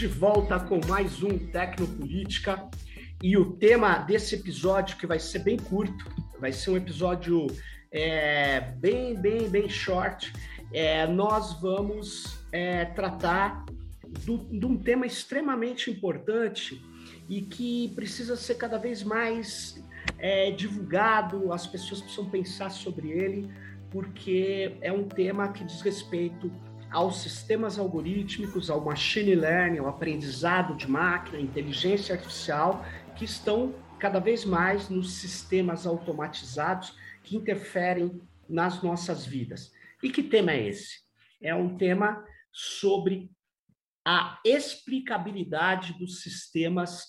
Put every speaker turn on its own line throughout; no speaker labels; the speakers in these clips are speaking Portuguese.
de volta com mais um Tecnopolítica e o tema desse episódio, que vai ser bem curto, vai ser um episódio é, bem, bem, bem short. É, nós vamos é, tratar do, de um tema extremamente importante e que precisa ser cada vez mais é, divulgado, as pessoas precisam pensar sobre ele, porque é um tema que diz respeito aos sistemas algorítmicos, ao machine learning, ao aprendizado de máquina, inteligência artificial, que estão cada vez mais nos sistemas automatizados que interferem nas nossas vidas. E que tema é esse? É um tema sobre a explicabilidade dos sistemas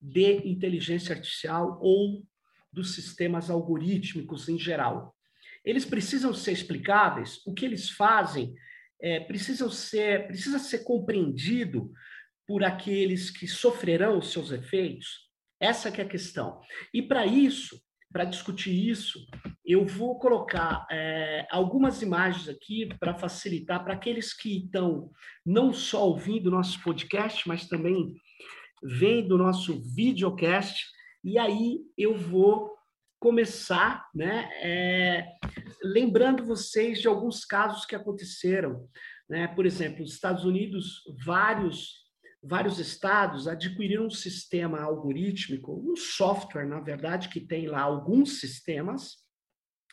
de inteligência artificial ou dos sistemas algorítmicos em geral. Eles precisam ser explicáveis, o que eles fazem é, precisam ser, precisa ser compreendido por aqueles que sofrerão os seus efeitos? Essa é a questão. E para isso, para discutir isso, eu vou colocar é, algumas imagens aqui para facilitar para aqueles que estão não só ouvindo nosso podcast, mas também vendo nosso videocast. E aí eu vou começar, né, é, lembrando vocês de alguns casos que aconteceram, né? Por exemplo, nos Estados Unidos, vários vários estados adquiriram um sistema algorítmico, um software, na verdade, que tem lá alguns sistemas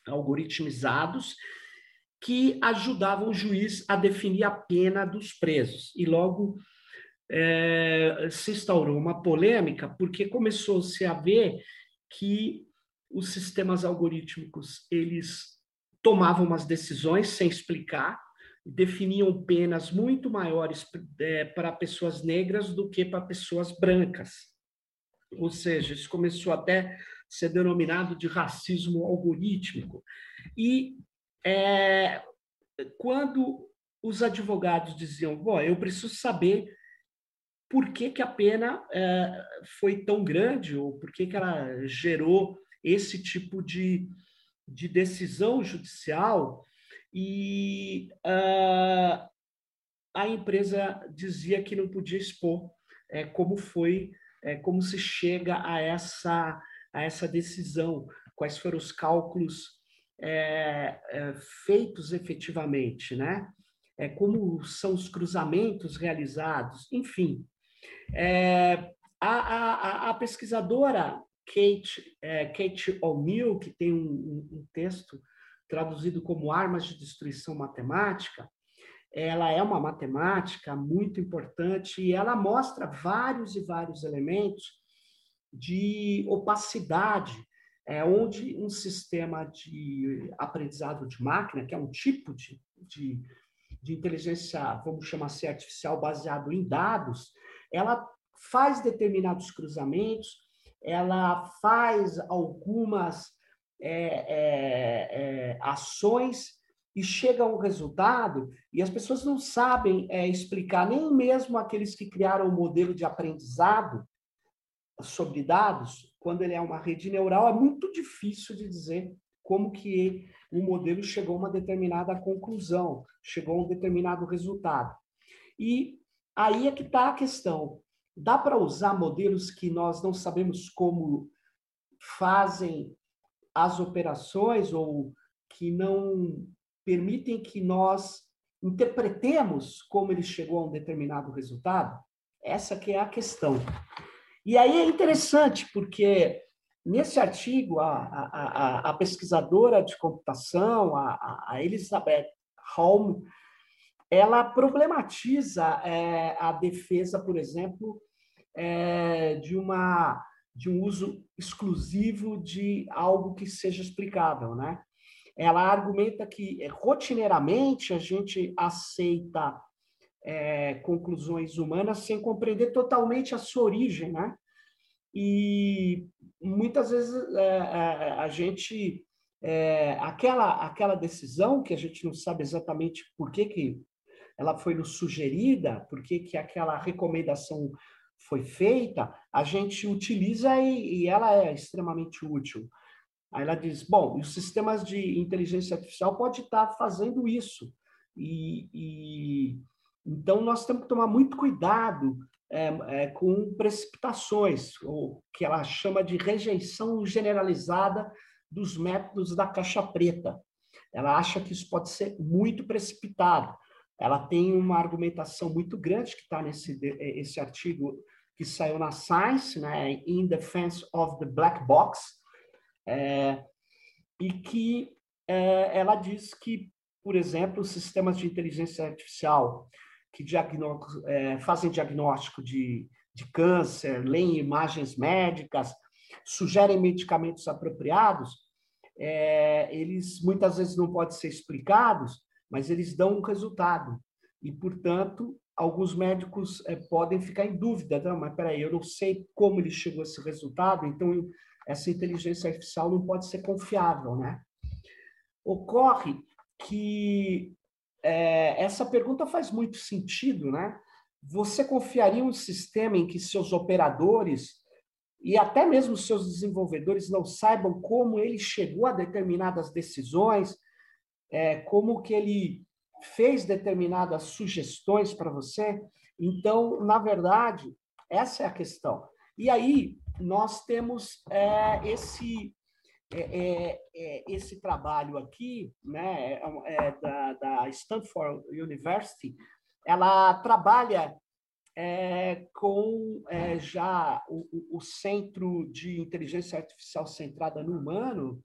algoritmizados que ajudavam o juiz a definir a pena dos presos. E logo é, se instaurou uma polêmica, porque começou-se a ver que os sistemas algorítmicos eles tomavam umas decisões sem explicar, definiam penas muito maiores é, para pessoas negras do que para pessoas brancas. Ou seja, isso começou até a ser denominado de racismo algorítmico. E é, quando os advogados diziam, bom, eu preciso saber por que, que a pena é, foi tão grande, ou por que, que ela gerou esse tipo de, de decisão judicial e uh, a empresa dizia que não podia expor é, como foi, é, como se chega a essa, a essa decisão, quais foram os cálculos é, é feitos efetivamente, né? É, como são os cruzamentos realizados, enfim. É, a, a, a pesquisadora Kate, é, Kate O'Neill, que tem um, um, texto traduzido como Armas de Destruição Matemática, ela é uma matemática muito importante e ela mostra vários e vários elementos de opacidade, é, onde um sistema de aprendizado de máquina, que é um tipo de, de, de inteligência, vamos chamar assim, artificial baseado em dados, ela faz determinados cruzamentos, ela faz algumas é, é, é, ações e chega a um resultado e as pessoas não sabem é, explicar, nem mesmo aqueles que criaram o modelo de aprendizado sobre dados, quando ele é uma rede neural, é muito difícil de dizer como que o modelo chegou a uma determinada conclusão, chegou a um determinado resultado. E aí é que está a questão. Dá para usar modelos que nós não sabemos como fazem as operações ou que não permitem que nós interpretemos como ele chegou a um determinado resultado? Essa que é a questão. E aí é interessante, porque nesse artigo, a, a, a pesquisadora de computação, a, a Elizabeth Holm, ela problematiza é, a defesa, por exemplo, é, de, uma, de um uso exclusivo de algo que seja explicável, né? Ela argumenta que é, rotineiramente a gente aceita é, conclusões humanas sem compreender totalmente a sua origem, né? E muitas vezes é, é a gente é, aquela aquela decisão que a gente não sabe exatamente por que, que ela foi nos sugerida, por que, que aquela recomendação foi feita, a gente utiliza e, e ela é extremamente útil. Aí ela diz, bom, os sistemas de inteligência artificial podem estar fazendo isso. E, e, Então, nós temos que tomar muito cuidado é, é, com precipitações, o que ela chama de rejeição generalizada dos métodos da caixa preta. Ela acha que isso pode ser muito precipitado. Ela tem uma argumentação muito grande que está nesse esse artigo que saiu na Science, né, In Defense of the Black Box, é, e que é, ela diz que, por exemplo, sistemas de inteligência artificial que diagnó é, fazem diagnóstico de, de câncer, leem imagens médicas, sugerem medicamentos apropriados, eles muitas vezes não podem ser explicados, mas eles dão um resultado. E, portanto, alguns médicos é, podem ficar em dúvida. Não, mas peraí, eu não sei como ele chegou a esse resultado, então essa inteligência artificial não pode ser confiável, né? Ocorre que é, essa pergunta faz muito sentido, né? Você confiaria um sistema em que seus operadores e até mesmo seus desenvolvedores não saibam como ele chegou a determinadas decisões, é, como que ele fez determinadas sugestões para você. Então, na verdade, essa é a questão. E aí nós temos é, esse é, é, é esse trabalho aqui, né, é, é, da, da Stanford University, ela trabalha com já o, o Centro de Inteligência Artificial Centrada no Humano,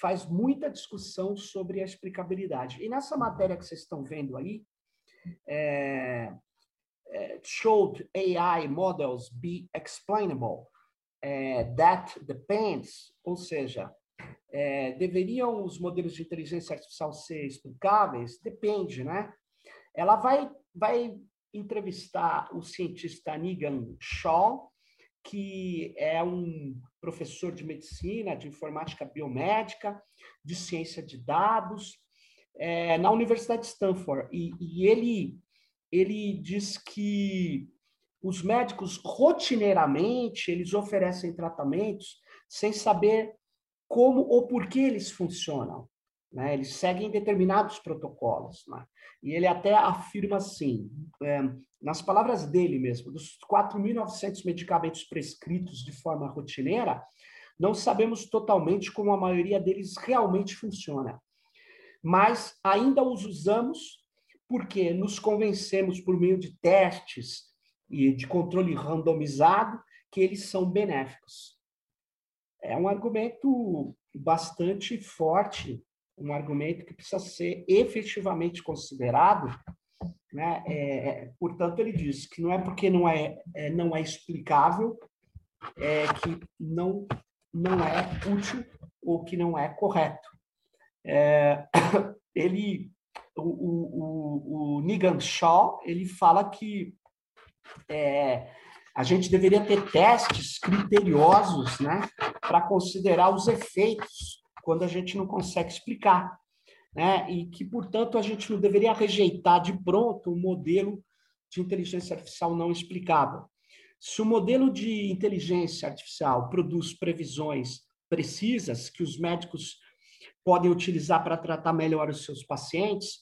faz muita discussão sobre a explicabilidade. E nessa matéria que vocês estão vendo aí, é, é, AI models be explainable. É, that depends, ou seja, é, deveriam os modelos de inteligência artificial ser explicáveis? Depende, né? Ela vai, vai entrevistar o cientista Negan Shaw, que é um professor de medicina, de informática biomédica, de ciência de dados, é, na Universidade de Stanford. E, e ele, ele diz que os médicos, rotineiramente, eles oferecem tratamentos sem saber como ou por que eles funcionam. Né? Eles seguem determinados protocolos. Né? E ele até afirma assim, é, nas palavras dele mesmo, dos 4.900 medicamentos prescritos de forma rotineira, não sabemos totalmente como a maioria deles realmente funciona. Mas ainda os usamos porque nos convencemos por meio de testes e de controle randomizado que eles são benéficos. É um argumento bastante forte um argumento que precisa ser efetivamente considerado. Né? É, é, portanto, ele diz que não é porque não é, é não é explicável é, que não, não é útil ou que não é correto. É, ele, o, o, o, Nigan Shaw, ele fala que é, a gente deveria ter testes criteriosos né, para considerar os efeitos quando a gente não consegue explicar. Né? E que, portanto, a gente não deveria rejeitar de pronto um modelo de inteligência artificial não explicável. Se o modelo de inteligência artificial produz previsões precisas que os médicos podem utilizar para tratar melhor os seus pacientes,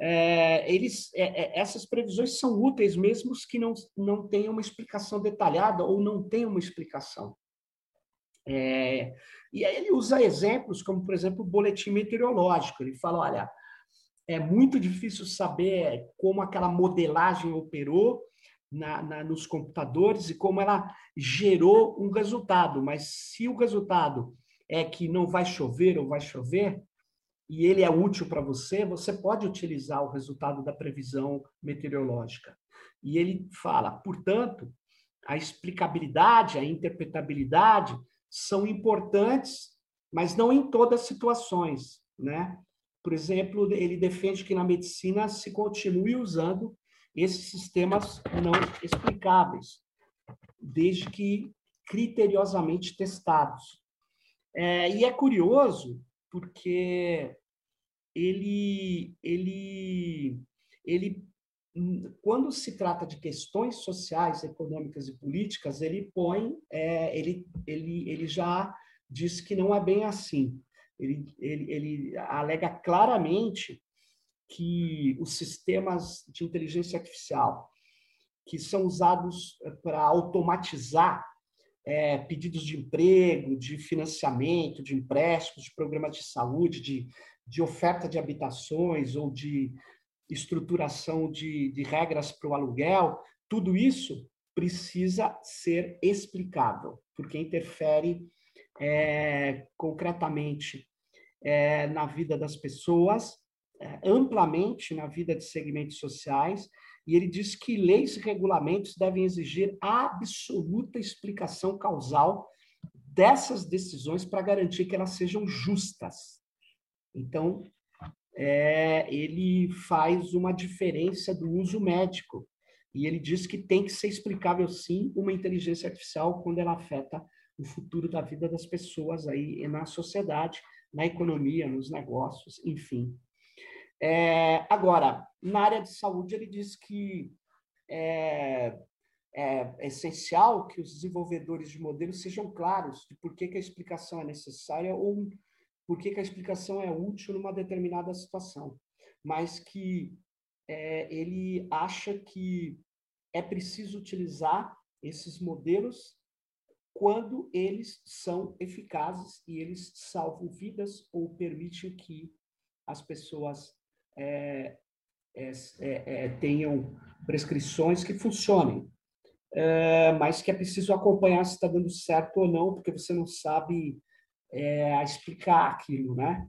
é, eles, é, é essas previsões são úteis mesmo que não, não tenham uma explicação detalhada ou não tenham uma explicação. É, e aí ele usa exemplos como, por exemplo, o boletim meteorológico. Ele fala, olha, é muito difícil saber como aquela modelagem operou na, na, nos computadores e como ela gerou um resultado. Mas se o resultado é que não vai chover ou vai chover, e ele é útil para você, você pode utilizar o resultado da previsão meteorológica. E ele fala, portanto, a explicabilidade, a interpretabilidade são importantes, mas não em todas as situações, né? Por exemplo, ele defende que na medicina se continue usando esses sistemas não explicáveis, desde que criteriosamente testados. É, e é curioso porque ele, ele, ele quando se trata de questões sociais, econômicas e políticas, ele põe, é, ele, ele, ele já diz que não é bem assim. Ele, ele, ele alega claramente que os sistemas de inteligência artificial que são usados eh, para automatizar é, pedidos de emprego, de financiamento, de empréstimos, de programas de saúde, de, de oferta de habitações ou de estruturação de, de regras para o aluguel, tudo isso precisa ser explicável, porque interfere é, concretamente é, na vida das pessoas, é, amplamente na vida de segmentos sociais, e ele diz que leis e regulamentos devem exigir absoluta explicação causal dessas decisões para garantir que elas sejam justas. Então, é, ele faz uma diferença do uso médico. E ele diz que tem que ser explicável, sim, uma inteligência artificial quando ela afeta o futuro da vida das pessoas aí na sociedade, na economia, nos negócios, enfim. É, agora, na área de saúde, ele diz que é, é, essencial que os desenvolvedores de modelos sejam claros de por que, que a explicação é necessária ou por que, que a explicação é útil numa determinada situação, mas que é, ele acha que é preciso utilizar esses modelos quando eles são eficazes e eles salvam vidas ou permitem que as pessoas é, é, é, é tenham prescrições que funcionem, é, mas que é preciso acompanhar se está dando certo ou não, porque você não sabe é, explicar aquilo, né?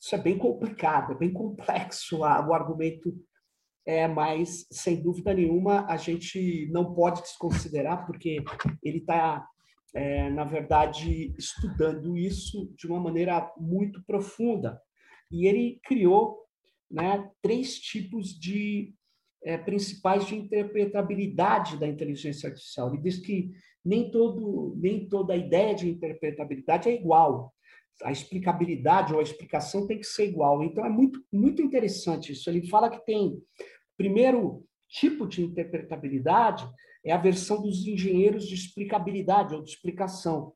Isso é bem complicado, é bem complexo a, o argumento, é, mas sem dúvida nenhuma a gente não pode desconsiderar, porque ele está, é, na verdade, estudando isso de uma maneira muito profunda. E ele criou né, três tipos de é, principais de interpretabilidade da inteligência artificial. Ele diz que nem, todo, nem toda a ideia de interpretabilidade é igual. A explicabilidade ou a explicação tem que ser igual. Então, é muito, muito interessante isso. Ele fala que tem, primeiro tipo de interpretabilidade é a versão dos engenheiros de explicabilidade ou de explicação,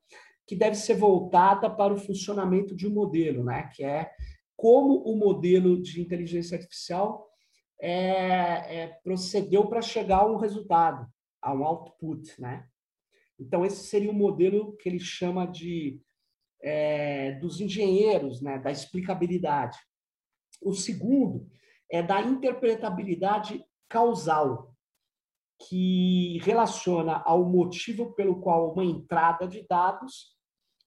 que deve ser voltada para o funcionamento de um modelo, né? que é como o modelo de inteligência artificial é, é, procedeu para chegar a um resultado, a um output, né? Então esse seria o modelo que ele chama de é, dos engenheiros, né, da explicabilidade. O segundo é da interpretabilidade causal, que relaciona ao motivo pelo qual uma entrada de dados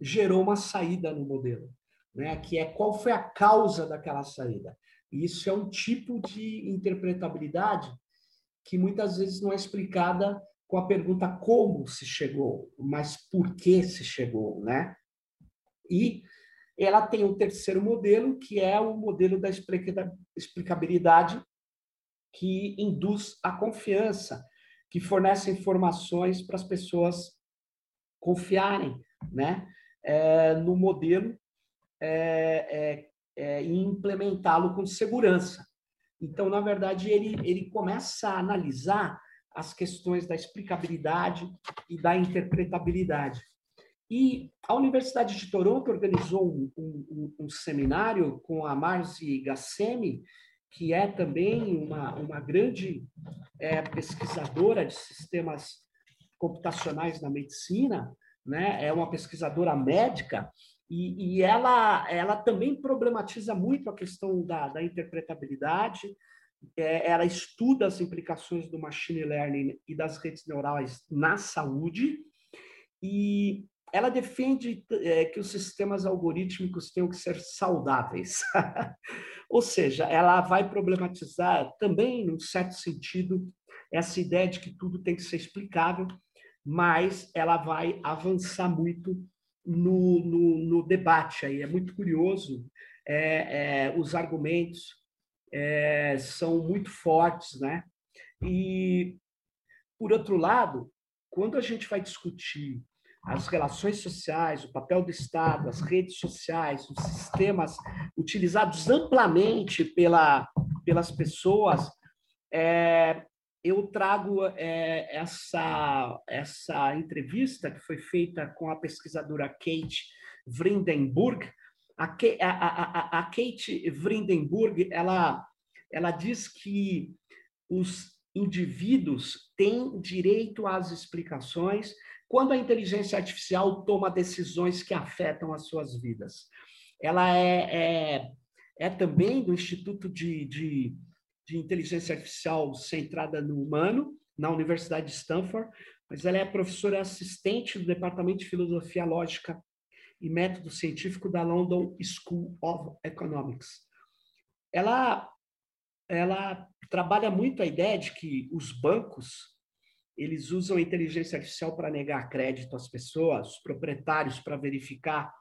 gerou uma saída no modelo, né? Que é qual foi a causa daquela saída. E isso é um tipo de interpretabilidade que muitas vezes não é explicada com a pergunta como se chegou, mas por que se chegou, né? E ela tem um terceiro modelo, que é o modelo da explicabilidade, que induz a confiança, que fornece informações para as pessoas confiarem né? É, no modelo é, é, é, e implementá-lo com segurança. Então, na verdade, ele, ele começa a analisar as questões da explicabilidade e da interpretabilidade. E a Universidade de Toronto organizou um, um, um seminário com a Marzi Gassemi, que é também uma, uma grande é, pesquisadora de sistemas computacionais na medicina, né? é uma pesquisadora médica, e, e, ela, ela também problematiza muito a questão da, da interpretabilidade, é, ela estuda as implicações do machine learning e das redes neurais na saúde, e ela defende é, que os sistemas algorítmicos tenham que ser saudáveis. Ou seja, ela vai problematizar também, num certo sentido, essa ideia de que tudo tem que ser explicável, mas ela vai avançar muito no, no, no debate aí. É muito curioso, é, é, os argumentos é, são muito fortes, né? E, por outro lado, quando a gente vai discutir as relações sociais, o papel do Estado, as redes sociais, os sistemas utilizados amplamente pela, pelas pessoas, é, eu trago é, essa, essa entrevista que foi feita com a pesquisadora Kate Vrindenburg. A, a, a, a Kate Vrindenburg ela, ela diz que os indivíduos têm direito às explicações quando a inteligência artificial toma decisões que afetam as suas vidas. Ela é, é, é também do Instituto de, de, de Inteligência Artificial centrada no humano, na Universidade de Stanford, mas ela é professora assistente do Departamento de Filosofia Lógica e Método Científico da London School of Economics. Ela, ela trabalha muito a ideia de que os bancos eles usam a inteligência artificial para negar crédito às pessoas, os proprietários para verificar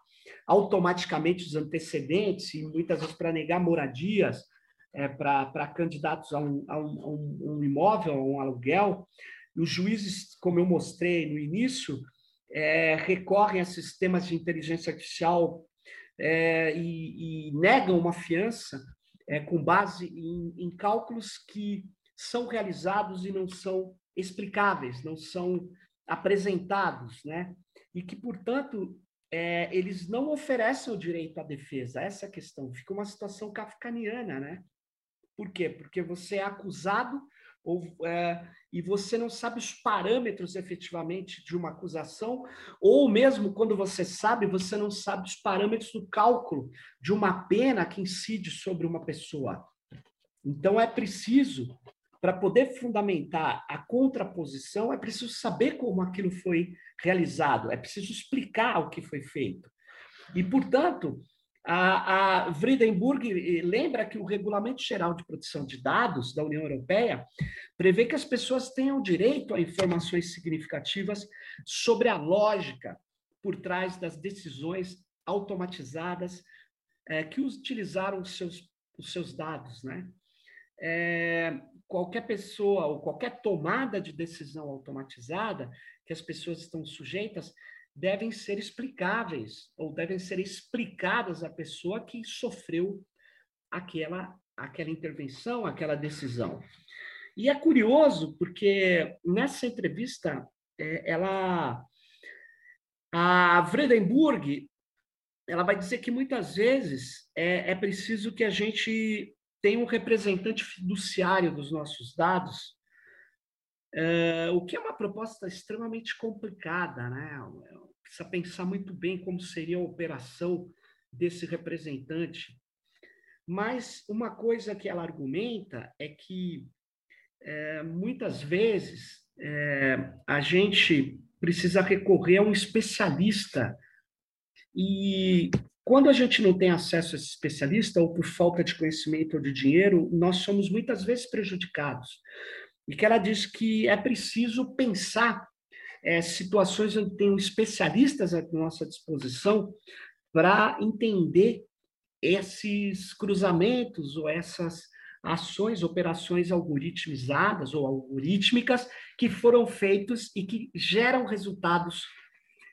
automaticamente os antecedentes e muitas vezes para negar moradias é, para candidatos a um, a, um, um, imóvel, a um aluguel. E os juízes, como eu mostrei no início, é, recorrem a sistemas de inteligência artificial é, e, e, negam uma fiança é, com base em, em cálculos que são realizados e não são explicáveis, não são apresentados, né? E que, portanto, é, eles não oferecem o direito à defesa. Essa é a questão. Fica uma situação kafkaniana, né? Por quê? Porque você é acusado ou, é, e você não sabe os parâmetros efetivamente de uma acusação, ou mesmo quando você sabe, você não sabe os parâmetros do cálculo de uma pena que incide sobre uma pessoa. Então é preciso, para poder fundamentar a contraposição, é preciso saber como aquilo foi realizado, é preciso explicar o que foi feito. E, portanto, a, a Friedenburg eh, lembra que o Regulamento Geral de Proteção de Dados da União Europeia prevê que as pessoas tenham direito a informações significativas sobre a lógica por trás das decisões automatizadas é, que utilizaram os seus, os seus dados. Né? É, qualquer pessoa ou qualquer tomada de decisão automatizada que as pessoas estão sujeitas devem ser explicáveis ou devem ser explicadas à pessoa que sofreu aquela aquela intervenção, aquela decisão. E é curioso porque nessa entrevista é, ela a Vredenburg ela vai dizer que muitas vezes é, é preciso que a gente tenha um representante fiduciário dos nossos dados é, o que é uma proposta extremamente complicada, né? Precisa pensar muito bem como seria a operação desse representante. Mas uma coisa que ela argumenta é que é, muitas vezes é, a gente precisa recorrer a um especialista e quando a gente não tem acesso a esse especialista, ou por falta de conhecimento ou de dinheiro, nós somos muitas vezes prejudicados e que ela diz que é preciso pensar é, situações onde tem especialistas à nossa disposição para entender esses cruzamentos ou essas ações, operações algoritmizadas ou algorítmicas que foram feitos e que geram resultados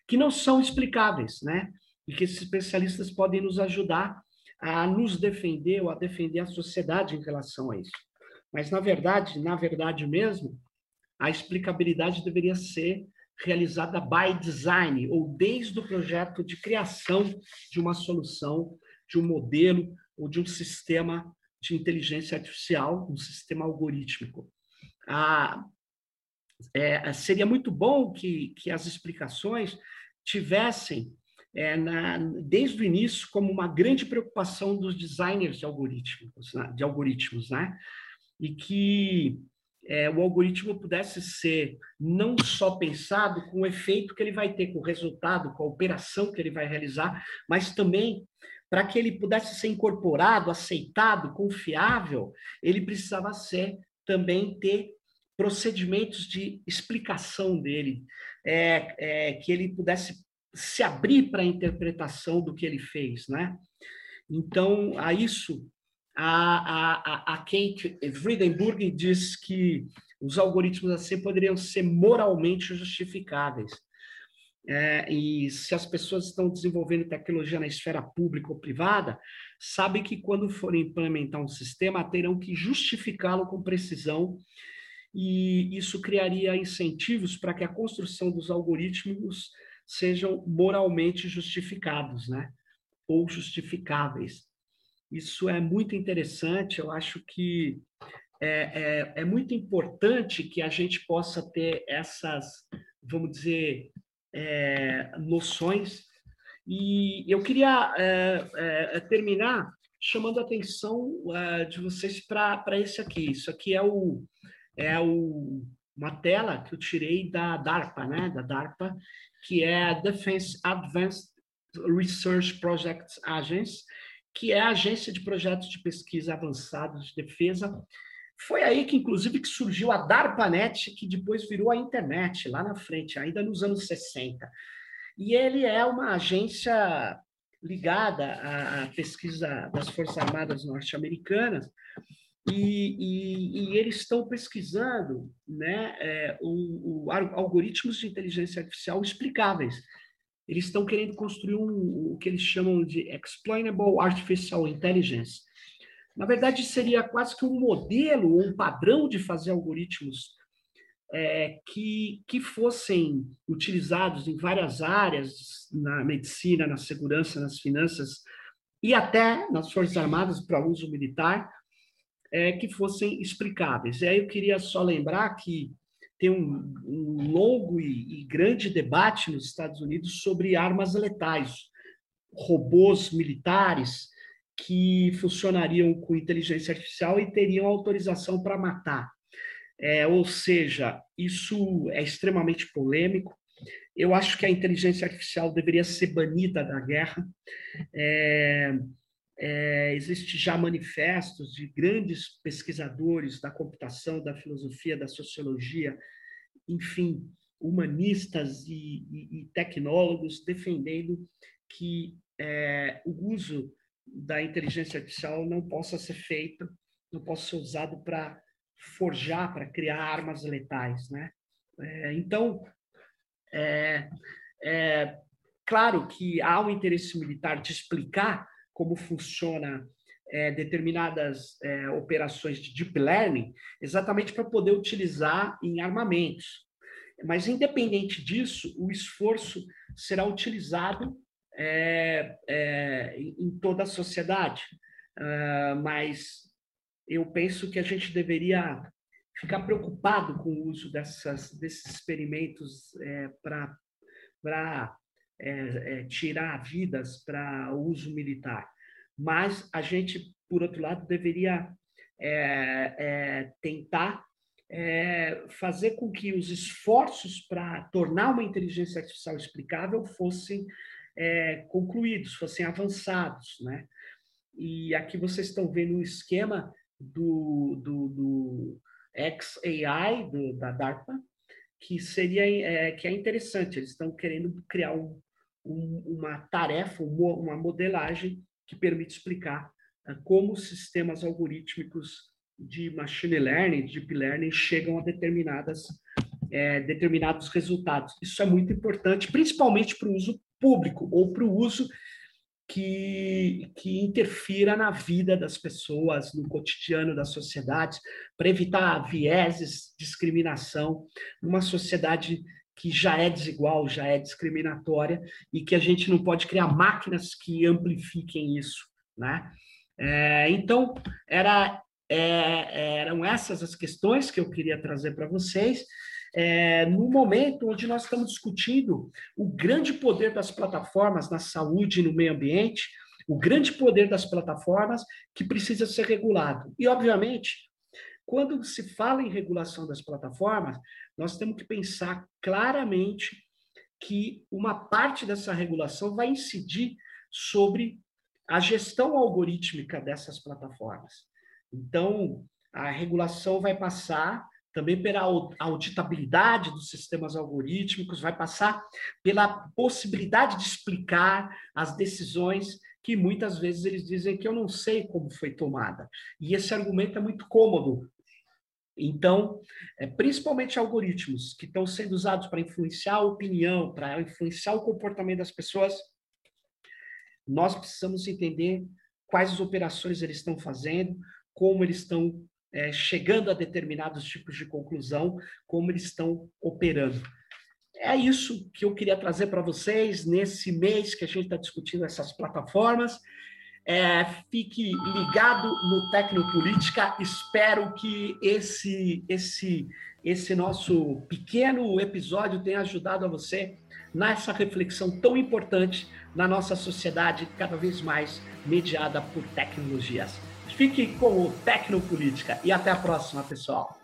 que não são explicáveis, né? E que esses especialistas podem nos ajudar a nos defender ou a defender a sociedade em relação a isso. Mas, na verdade, na verdade mesmo, a explicabilidade deveria ser realizada by design, ou desde o projeto de criação de uma solução, de um modelo ou de um sistema de inteligência artificial, um sistema algorítmico. Ah, é, seria muito bom que, que as explicações tivessem, é, na, desde o início, como uma grande preocupação dos designers de algoritmos, né, de algoritmos, né? E que é, o algoritmo pudesse ser não só pensado com o efeito que ele vai ter, com o resultado, com a operação que ele vai realizar, mas também para que ele pudesse ser incorporado, aceitado, confiável, ele precisava ser também ter procedimentos de explicação dele, é, é, que ele pudesse se abrir para a interpretação do que ele fez, né? Então, a isso a, a, a Kate Friedenburg diz que os algoritmos assim poderiam ser moralmente justificáveis. É, e se as pessoas estão desenvolvendo tecnologia na esfera pública ou privada, sabem que quando forem implementar um sistema, terão que justificá-lo com precisão, e isso criaria incentivos para que a construção dos algoritmos sejam moralmente justificados, né? ou justificáveis. Isso é muito interessante. Eu acho que é, é, é muito importante que a gente possa ter essas, vamos dizer, é, noções. E eu queria é, é, terminar chamando a atenção é, de vocês para esse aqui. Isso aqui é o é o, uma tela que eu tirei da DARPA, né? Da DARPA, que é a Defense Advanced Research Projects Agency, que é a agência de projetos de pesquisa avançados de defesa. Foi aí que, inclusive, que surgiu a DARPANET, que depois virou a internet, lá na frente, ainda nos anos 60. E ele é uma agência ligada à pesquisa das Forças Armadas norte-americanas, e, e, e, eles estão pesquisando né, é, o, o, algoritmos de inteligência artificial explicáveis. Eles estão querendo construir um, o que eles chamam de Explainable Artificial Intelligence. Na verdade, seria quase que um modelo, um padrão de fazer algoritmos é, que, que fossem utilizados em várias áreas, na medicina, na segurança, nas finanças e até nas Forças Armadas para uso militar, é, que fossem explicáveis. E aí eu queria só lembrar que tem um, um longo e, e, grande debate nos Estados Unidos sobre armas letais, robôs militares que funcionariam com inteligência artificial e teriam autorização para matar. É, ou seja, isso é extremamente polêmico. Eu acho que a inteligência artificial deveria ser banida da guerra. É, é, existe já manifestos de grandes pesquisadores da computação, da filosofia, da sociologia, enfim, humanistas e, e, e tecnólogos defendendo que é, o uso da inteligência artificial não possa ser feito, não possa ser usado para forjar, para criar armas letais, né? É, então, é, é, claro que há um interesse militar de explicar como funciona é, determinadas é, operações de deep learning, exatamente para poder utilizar em armamentos. Mas, independente disso, o esforço será utilizado é, é em toda a sociedade. Uh, mas eu penso que a gente deveria ficar preocupado com o uso dessas, desses experimentos é, para é, é, tirar vidas para uso militar. Mas a gente, por outro lado, deveria é, é, tentar é, fazer com que os esforços para tornar uma inteligência artificial explicável fossem concluídos, fossem avançados, né? E aqui vocês estão vendo um esquema do, do, do XAI, do, da DARPA, que seria é, que é interessante. Eles estão querendo criar um, um, uma tarefa, uma modelagem que permite explicar uh, como sistemas algorítmicos de machine learning, deep learning, chegam a determinadas, é, determinados resultados. Isso é muito importante, principalmente para o uso público ou para o uso que, que interfira na vida das pessoas, no cotidiano da sociedade, para evitar vieses, discriminação, numa sociedade que já é desigual, já é discriminatória e que a gente não pode criar máquinas que amplifiquem isso, né? É, então, era, é, eram essas as questões que eu queria trazer para vocês. É, no momento onde nós estamos discutindo o grande poder das plataformas na saúde e no meio ambiente, o grande poder das plataformas que precisa ser regulado. E, obviamente, quando se fala em regulação das plataformas, nós temos que pensar claramente que uma parte dessa regulação vai incidir sobre a gestão algorítmica dessas plataformas. Então, a regulação vai passar também pela auditabilidade dos sistemas algorítmicos, vai passar pela possibilidade de explicar as decisões que muitas vezes eles dizem que eu não sei como foi tomada. E esse argumento é muito cômodo então, é, principalmente algoritmos que estão sendo usados para influenciar a opinião, para influenciar o comportamento das pessoas, nós precisamos entender quais as operações eles estão fazendo, como eles estão é, chegando a determinados tipos de conclusão, como eles estão operando. É isso que eu queria trazer para vocês nesse mês que a gente está discutindo essas plataformas. É, fique ligado no Tecnopolítica. Espero que esse, esse, esse nosso pequeno episódio tenha ajudado a você nessa reflexão tão importante na nossa sociedade cada vez mais mediada por tecnologias. Fique com o Tecnopolítica e até a próxima, pessoal.